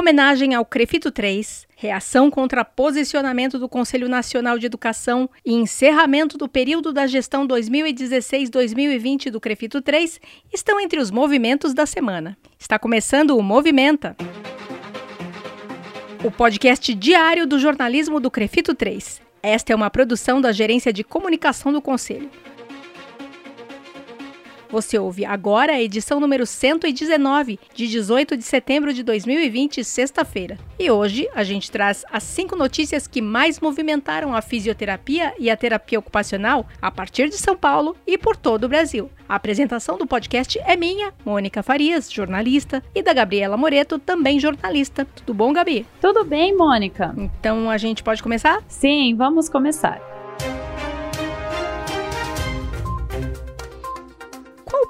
homenagem ao Crefito 3, reação contra posicionamento do Conselho Nacional de Educação e encerramento do período da gestão 2016-2020 do Crefito 3 estão entre os movimentos da semana. Está começando o Movimenta. O podcast diário do jornalismo do Crefito 3. Esta é uma produção da Gerência de Comunicação do Conselho. Você ouve agora a edição número 119, de 18 de setembro de 2020, sexta-feira. E hoje a gente traz as cinco notícias que mais movimentaram a fisioterapia e a terapia ocupacional a partir de São Paulo e por todo o Brasil. A apresentação do podcast é minha, Mônica Farias, jornalista, e da Gabriela Moreto, também jornalista. Tudo bom, Gabi? Tudo bem, Mônica. Então a gente pode começar? Sim, vamos começar.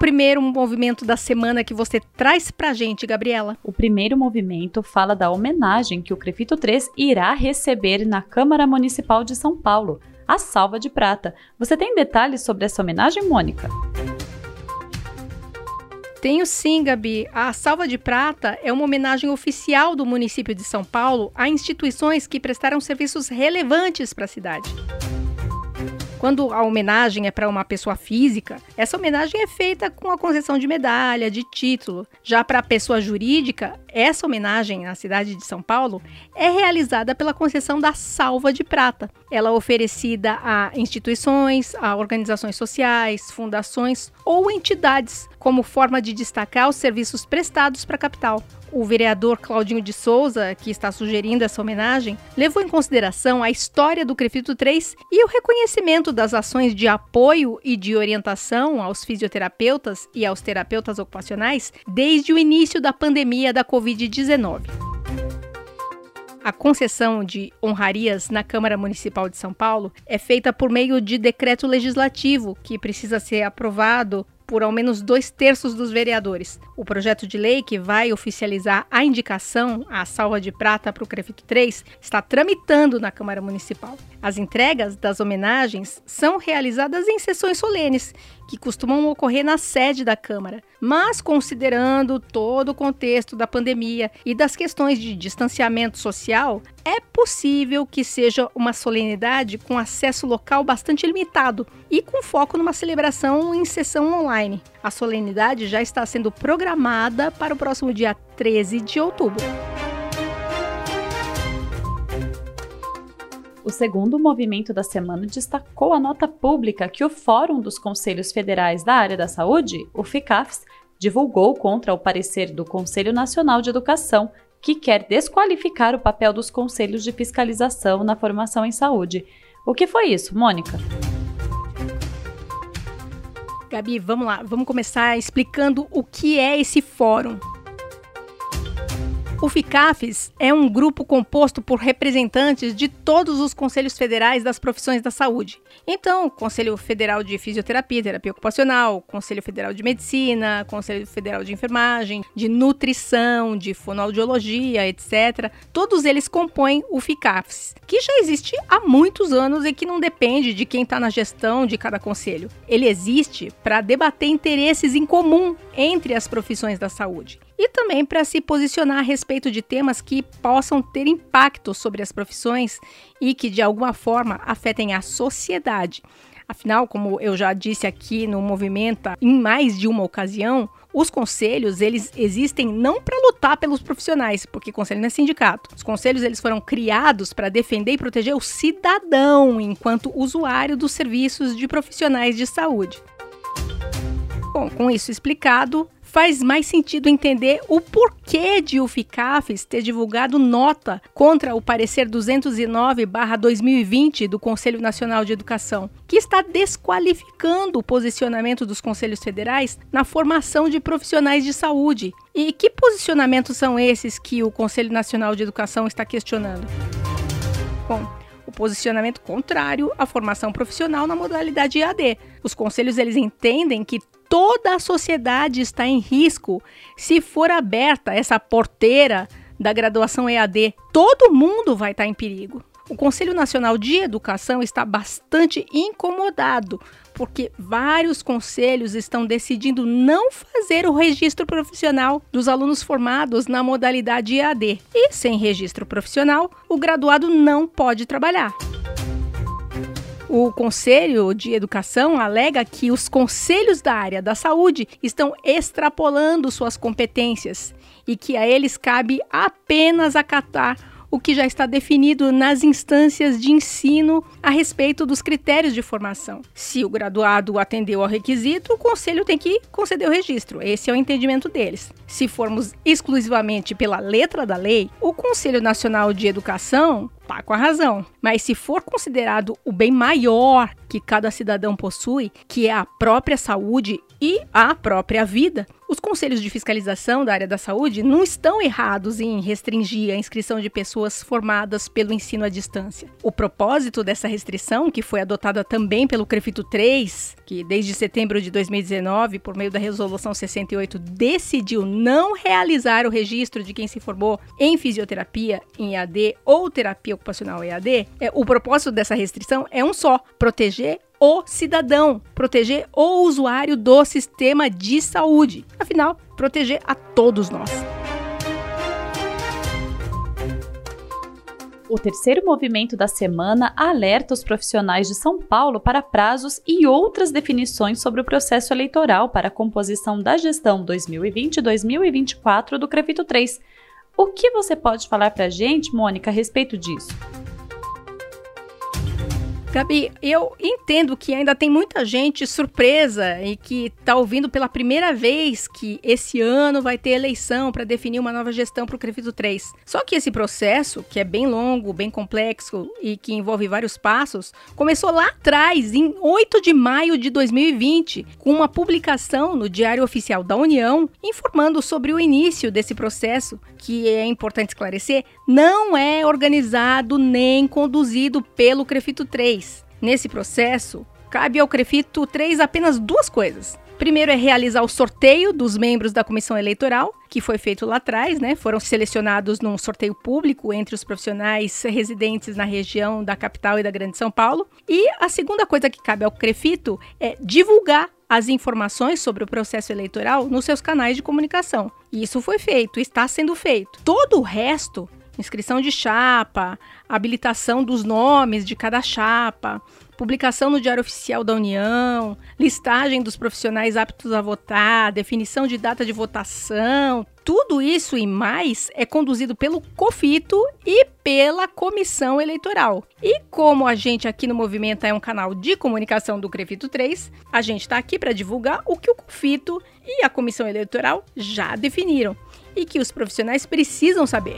Primeiro movimento da semana que você traz pra gente, Gabriela? O primeiro movimento fala da homenagem que o Crefito 3 irá receber na Câmara Municipal de São Paulo, a Salva de Prata. Você tem detalhes sobre essa homenagem, Mônica? Tenho sim, Gabi. A Salva de Prata é uma homenagem oficial do município de São Paulo a instituições que prestaram serviços relevantes para a cidade. Quando a homenagem é para uma pessoa física, essa homenagem é feita com a concessão de medalha, de título. Já para a pessoa jurídica, essa homenagem na cidade de São Paulo é realizada pela concessão da Salva de Prata. Ela é oferecida a instituições, a organizações sociais, fundações ou entidades, como forma de destacar os serviços prestados para a capital o vereador Claudinho de Souza, que está sugerindo essa homenagem, levou em consideração a história do Crefito 3 e o reconhecimento das ações de apoio e de orientação aos fisioterapeutas e aos terapeutas ocupacionais desde o início da pandemia da Covid-19. A concessão de honrarias na Câmara Municipal de São Paulo é feita por meio de decreto legislativo que precisa ser aprovado por ao menos dois terços dos vereadores. O projeto de lei que vai oficializar a indicação à salva de prata para o Crefito 3 está tramitando na Câmara Municipal. As entregas das homenagens são realizadas em sessões solenes, que costumam ocorrer na sede da Câmara, mas considerando todo o contexto da pandemia e das questões de distanciamento social, é possível que seja uma solenidade com acesso local bastante limitado e com foco numa celebração em sessão online. A solenidade já está sendo programada para o próximo dia 13 de outubro. O segundo movimento da semana destacou a nota pública que o Fórum dos Conselhos Federais da Área da Saúde, o FICAFS, divulgou contra o parecer do Conselho Nacional de Educação, que quer desqualificar o papel dos conselhos de fiscalização na formação em saúde. O que foi isso, Mônica? Gabi, vamos lá, vamos começar explicando o que é esse fórum. O FICAFES é um grupo composto por representantes de todos os conselhos federais das profissões da saúde. Então, Conselho Federal de Fisioterapia, Terapia Ocupacional, Conselho Federal de Medicina, Conselho Federal de Enfermagem, de Nutrição, de Fonoaudiologia, etc. Todos eles compõem o FICAFES, que já existe há muitos anos e que não depende de quem está na gestão de cada conselho. Ele existe para debater interesses em comum entre as profissões da saúde e também para se posicionar a respeito de temas que possam ter impacto sobre as profissões e que de alguma forma afetem a sociedade. Afinal, como eu já disse aqui no Movimenta em mais de uma ocasião, os conselhos, eles existem não para lutar pelos profissionais, porque conselho não é sindicato. Os conselhos, eles foram criados para defender e proteger o cidadão enquanto usuário dos serviços de profissionais de saúde. Bom, com isso explicado, faz mais sentido entender o porquê de o FICAFES ter divulgado nota contra o parecer 209/2020 do Conselho Nacional de Educação, que está desqualificando o posicionamento dos conselhos federais na formação de profissionais de saúde. E que posicionamentos são esses que o Conselho Nacional de Educação está questionando? Bom, o posicionamento contrário à formação profissional na modalidade EAD. Os conselhos eles entendem que toda a sociedade está em risco se for aberta essa porteira da graduação EAD. Todo mundo vai estar em perigo. O Conselho Nacional de Educação está bastante incomodado porque vários conselhos estão decidindo não fazer o registro profissional dos alunos formados na modalidade EAD. E sem registro profissional, o graduado não pode trabalhar. O Conselho de Educação alega que os conselhos da área da saúde estão extrapolando suas competências e que a eles cabe apenas acatar o que já está definido nas instâncias de ensino a respeito dos critérios de formação. Se o graduado atendeu ao requisito, o conselho tem que conceder o registro. Esse é o entendimento deles. Se formos exclusivamente pela letra da lei, o Conselho Nacional de Educação tá com a razão. Mas se for considerado o bem maior que cada cidadão possui, que é a própria saúde e a própria vida, os conselhos de fiscalização da área da saúde não estão errados em restringir a inscrição de pessoas formadas pelo ensino à distância. O propósito dessa restrição, que foi adotada também pelo CREFITO 3, que desde setembro de 2019, por meio da resolução 68, decidiu não realizar o registro de quem se formou em fisioterapia em EAD ou terapia ocupacional EAD, é, o propósito dessa restrição é um só: proteger o cidadão, proteger o usuário do sistema de saúde. Afinal, proteger a todos nós. O terceiro movimento da semana alerta os profissionais de São Paulo para prazos e outras definições sobre o processo eleitoral para a composição da gestão 2020-2024 do Crefito 3. O que você pode falar para a gente, Mônica, a respeito disso? Gabi, eu entendo que ainda tem muita gente surpresa e que está ouvindo pela primeira vez que esse ano vai ter eleição para definir uma nova gestão para o Crefito 3. Só que esse processo, que é bem longo, bem complexo e que envolve vários passos, começou lá atrás, em 8 de maio de 2020, com uma publicação no Diário Oficial da União informando sobre o início desse processo, que é importante esclarecer, não é organizado nem conduzido pelo Crefito 3 Nesse processo, cabe ao Crefito 3 apenas duas coisas. Primeiro é realizar o sorteio dos membros da comissão eleitoral, que foi feito lá atrás, né? Foram selecionados num sorteio público entre os profissionais residentes na região da capital e da Grande São Paulo. E a segunda coisa que cabe ao Crefito é divulgar as informações sobre o processo eleitoral nos seus canais de comunicação. E isso foi feito, está sendo feito. Todo o resto inscrição de chapa, habilitação dos nomes de cada chapa, publicação no Diário Oficial da União, listagem dos profissionais aptos a votar, definição de data de votação, tudo isso e mais é conduzido pelo COFITO e pela Comissão Eleitoral. E como a gente aqui no Movimento é um canal de comunicação do CREFITO 3, a gente está aqui para divulgar o que o COFITO e a Comissão Eleitoral já definiram e que os profissionais precisam saber.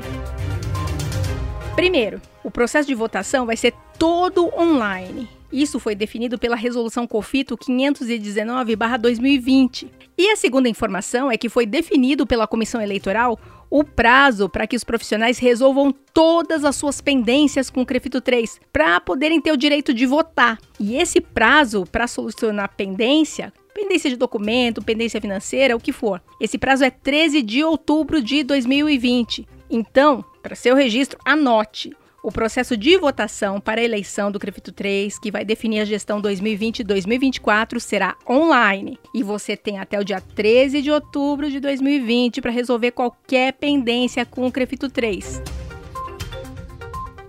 Primeiro, o processo de votação vai ser todo online. Isso foi definido pela Resolução COFITO 519-2020. E a segunda informação é que foi definido pela Comissão Eleitoral o prazo para que os profissionais resolvam todas as suas pendências com o CREFITO 3 para poderem ter o direito de votar. E esse prazo para solucionar pendência pendência de documento, pendência financeira, o que for. Esse prazo é 13 de outubro de 2020. Então, para seu registro, anote. O processo de votação para a eleição do CREFITO 3, que vai definir a gestão 2020-2024, será online. E você tem até o dia 13 de outubro de 2020 para resolver qualquer pendência com o CREFITO 3.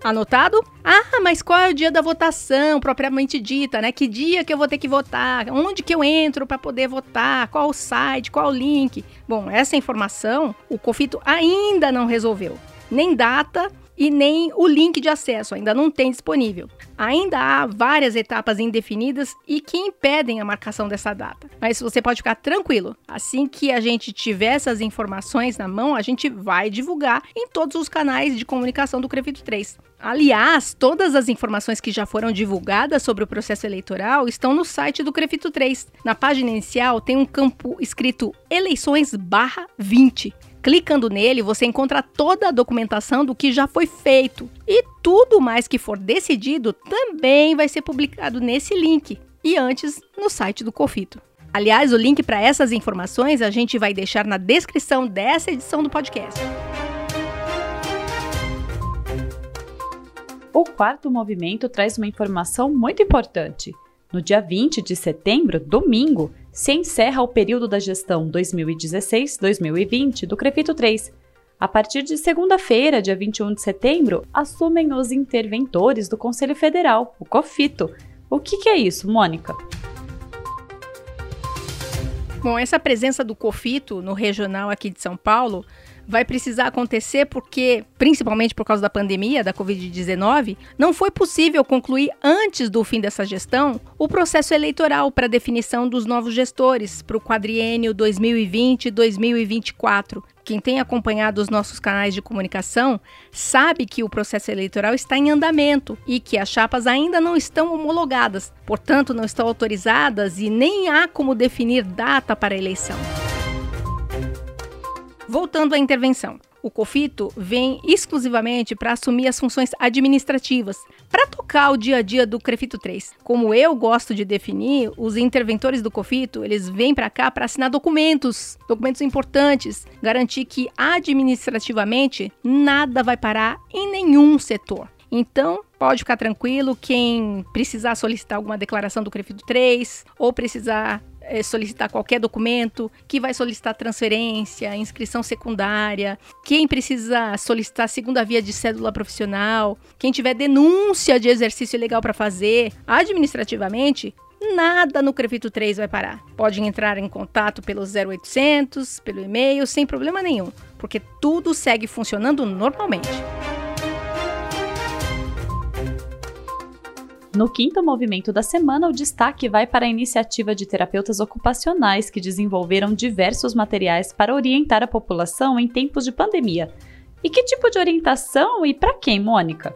Anotado? Ah, mas qual é o dia da votação propriamente dita, né? Que dia que eu vou ter que votar? Onde que eu entro para poder votar? Qual o site? Qual o link? Bom, essa informação o Confito ainda não resolveu. Nem data e nem o link de acesso ainda não tem disponível. Ainda há várias etapas indefinidas e que impedem a marcação dessa data. Mas você pode ficar tranquilo. Assim que a gente tiver essas informações na mão, a gente vai divulgar em todos os canais de comunicação do Crevito 3. Aliás, todas as informações que já foram divulgadas sobre o processo eleitoral estão no site do Crefito 3. Na página inicial tem um campo escrito eleições barra 20. Clicando nele, você encontra toda a documentação do que já foi feito. E tudo mais que for decidido também vai ser publicado nesse link. E antes, no site do Cofito. Aliás, o link para essas informações a gente vai deixar na descrição dessa edição do podcast. O quarto movimento traz uma informação muito importante. No dia 20 de setembro, domingo, se encerra o período da gestão 2016-2020 do CREFITO 3. A partir de segunda-feira, dia 21 de setembro, assumem os interventores do Conselho Federal, o COFITO. O que, que é isso, Mônica? Bom, essa presença do COFITO no regional aqui de São Paulo vai precisar acontecer porque, principalmente por causa da pandemia da Covid-19, não foi possível concluir antes do fim dessa gestão o processo eleitoral para definição dos novos gestores para o quadriênio 2020-2024. Quem tem acompanhado os nossos canais de comunicação sabe que o processo eleitoral está em andamento e que as chapas ainda não estão homologadas, portanto, não estão autorizadas e nem há como definir data para a eleição. Voltando à intervenção. O COFITO vem exclusivamente para assumir as funções administrativas, para tocar o dia a dia do CREFITO 3. Como eu gosto de definir, os interventores do COFITO, eles vêm para cá para assinar documentos, documentos importantes, garantir que administrativamente nada vai parar em nenhum setor. Então, pode ficar tranquilo quem precisar solicitar alguma declaração do CREFITO 3 ou precisar é, solicitar qualquer documento, que vai solicitar transferência, inscrição secundária, quem precisa solicitar segunda via de cédula profissional, quem tiver denúncia de exercício ilegal para fazer, administrativamente, nada no Crefito 3 vai parar. Pode entrar em contato pelo 0800, pelo e-mail, sem problema nenhum, porque tudo segue funcionando normalmente. No quinto movimento da semana, o destaque vai para a iniciativa de terapeutas ocupacionais que desenvolveram diversos materiais para orientar a população em tempos de pandemia. E que tipo de orientação e para quem, Mônica?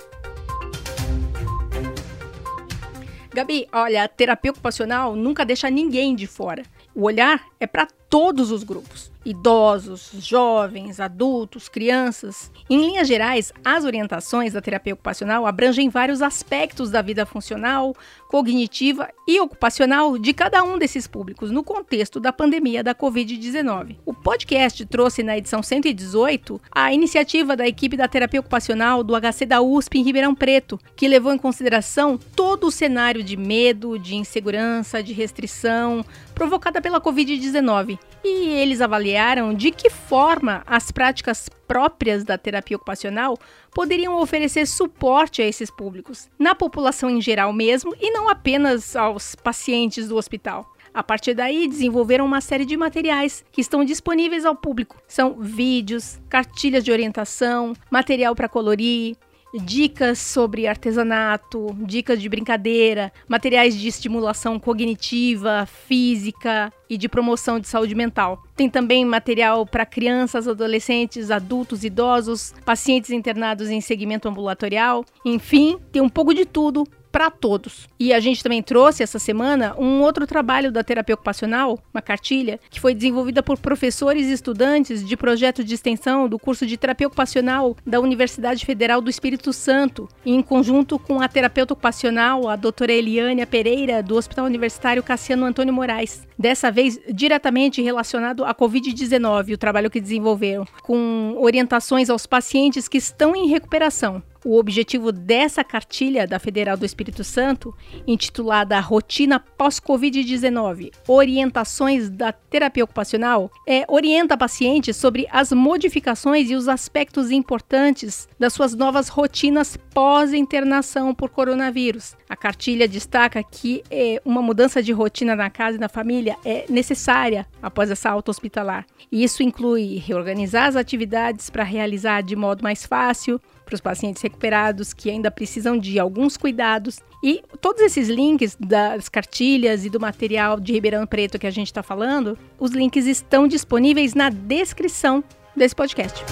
Gabi, olha, terapia ocupacional nunca deixa ninguém de fora. O olhar é para todos os grupos idosos, jovens, adultos, crianças. Em linhas gerais, as orientações da terapia ocupacional abrangem vários aspectos da vida funcional, cognitiva e ocupacional de cada um desses públicos no contexto da pandemia da Covid-19. O podcast trouxe na edição 118 a iniciativa da equipe da terapia ocupacional do HC da USP em Ribeirão Preto, que levou em consideração todo o cenário de medo, de insegurança, de restrição provocada pela Covid-19 e eles avaliaram de que forma as práticas próprias da terapia ocupacional poderiam oferecer suporte a esses públicos, na população em geral mesmo e não apenas aos pacientes do hospital. A partir daí, desenvolveram uma série de materiais que estão disponíveis ao público. São vídeos, cartilhas de orientação, material para colorir, dicas sobre artesanato, dicas de brincadeira, materiais de estimulação cognitiva, física e de promoção de saúde mental. Tem também material para crianças, adolescentes, adultos, idosos, pacientes internados em segmento ambulatorial. Enfim, tem um pouco de tudo para todos. E a gente também trouxe essa semana um outro trabalho da terapia ocupacional, uma cartilha, que foi desenvolvida por professores e estudantes de projeto de extensão do curso de terapia ocupacional da Universidade Federal do Espírito Santo, em conjunto com a terapeuta ocupacional, a doutora Eliane Pereira, do Hospital Universitário Cassiano Antônio Moraes. Dessa vez, diretamente relacionado à Covid-19, o trabalho que desenvolveram, com orientações aos pacientes que estão em recuperação o objetivo dessa cartilha da Federal do Espírito Santo, intitulada Rotina Pós-Covid-19 Orientações da Terapia Ocupacional, é orienta pacientes sobre as modificações e os aspectos importantes das suas novas rotinas pós-internação por coronavírus. A cartilha destaca que é, uma mudança de rotina na casa e na família é necessária após essa alta hospitalar. E isso inclui reorganizar as atividades para realizar de modo mais fácil, para os pacientes recuperados que ainda precisam de alguns cuidados. E todos esses links das cartilhas e do material de Ribeirão Preto que a gente está falando, os links estão disponíveis na descrição desse podcast.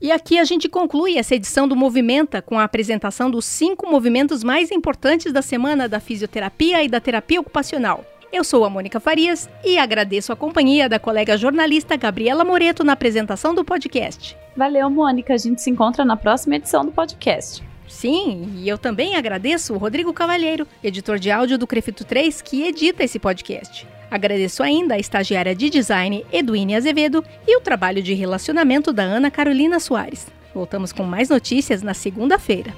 E aqui a gente conclui essa edição do Movimenta com a apresentação dos cinco movimentos mais importantes da semana da fisioterapia e da terapia ocupacional. Eu sou a Mônica Farias e agradeço a companhia da colega jornalista Gabriela Moreto na apresentação do podcast. Valeu, Mônica. A gente se encontra na próxima edição do podcast. Sim, e eu também agradeço o Rodrigo Cavalheiro, editor de áudio do Crefito 3, que edita esse podcast. Agradeço ainda a estagiária de design Eduine Azevedo e o trabalho de relacionamento da Ana Carolina Soares. Voltamos com mais notícias na segunda-feira.